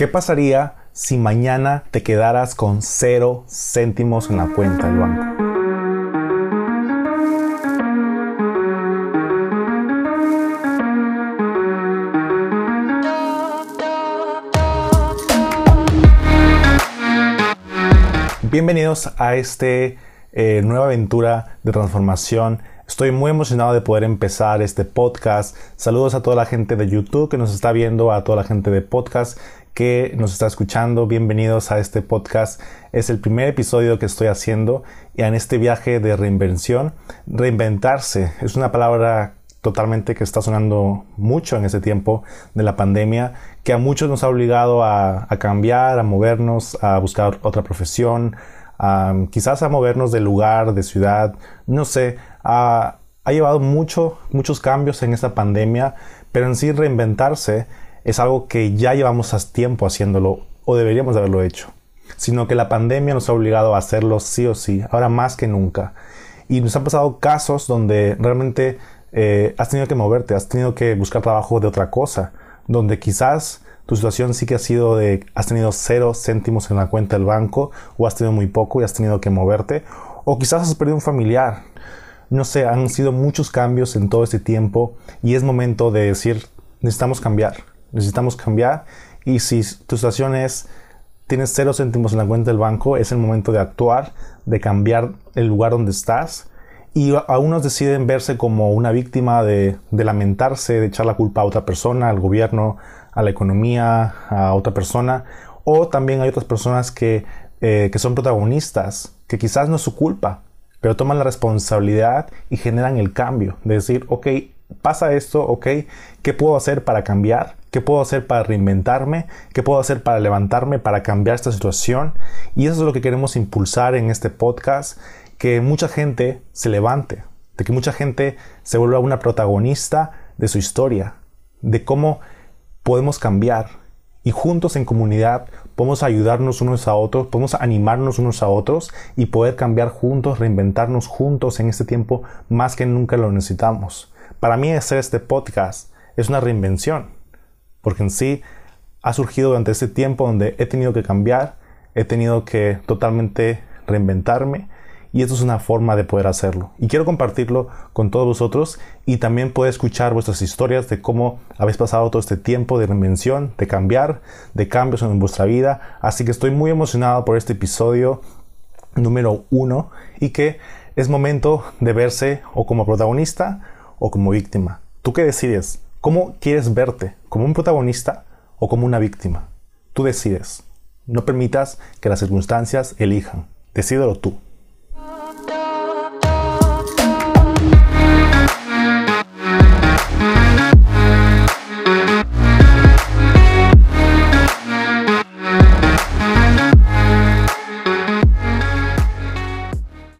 ¿Qué pasaría si mañana te quedaras con cero céntimos en la cuenta del banco? Bienvenidos a este eh, nueva aventura de transformación Estoy muy emocionado de poder empezar este podcast. Saludos a toda la gente de YouTube que nos está viendo, a toda la gente de podcast que nos está escuchando. Bienvenidos a este podcast. Es el primer episodio que estoy haciendo y en este viaje de reinvención. Reinventarse es una palabra totalmente que está sonando mucho en este tiempo de la pandemia, que a muchos nos ha obligado a, cambiar, a movernos, a buscar otra profesión, quizás a movernos de lugar, de ciudad, no sé, ha, llevado mucho, muchos cambios en esta pandemia, pero en sí reinventarse es algo que ya llevamos tiempo haciéndolo o deberíamos de haberlo hecho, sino que la pandemia nos ha obligado a hacerlo sí o sí, ahora más que nunca. Y nos han pasado casos donde realmente eh, has tenido que moverte, has tenido que buscar trabajo de otra cosa, donde quizás tu situación sí que ha sido de has tenido cero céntimos en la cuenta del banco o has tenido muy poco y has tenido que moverte, o quizás has perdido un familiar no sé, han sido muchos cambios en todo este tiempo y es momento de decir, necesitamos cambiar, necesitamos cambiar y si tu situación es, tienes cero céntimos en la cuenta del banco, es el momento de actuar, de cambiar el lugar donde estás y algunos deciden verse como una víctima de, lamentarse, de echar la culpa a otra persona, al gobierno, a la economía, a otra persona, o también hay otras personas que, eh, que son protagonistas, que quizás no es su culpa, pero toman la responsabilidad y generan el cambio, de decir, ok, pasa esto, ok, ¿qué puedo hacer para cambiar? ¿Qué puedo hacer para reinventarme? ¿Qué puedo hacer para levantarme, para cambiar esta situación? Y eso es lo que queremos impulsar en este podcast, que mucha gente se levante, de que mucha gente se vuelva una protagonista de su historia, de cómo podemos cambiar, y juntos en comunidad podemos ayudarnos unos a otros, podemos animarnos unos a otros y poder cambiar juntos, reinventarnos juntos en este tiempo más que nunca lo necesitamos. Para mí hacer este podcast es una reinvención, porque en sí ha surgido durante este tiempo donde he tenido que cambiar, he tenido que totalmente reinventarme y esto es una forma de poder hacerlo. Y quiero compartirlo con todos vosotros y también poder escuchar vuestras historias de cómo habéis pasado todo este tiempo de reinvención, de cambiar, de cambios en vuestra vida. Así que estoy muy emocionado por este episodio número uno y que es momento de verse o como protagonista o como víctima. ¿Tú qué decides? ¿Cómo quieres verte? ¿Como un protagonista o como una víctima? Tú decides. No permitas que las circunstancias elijan. Decídelo tú.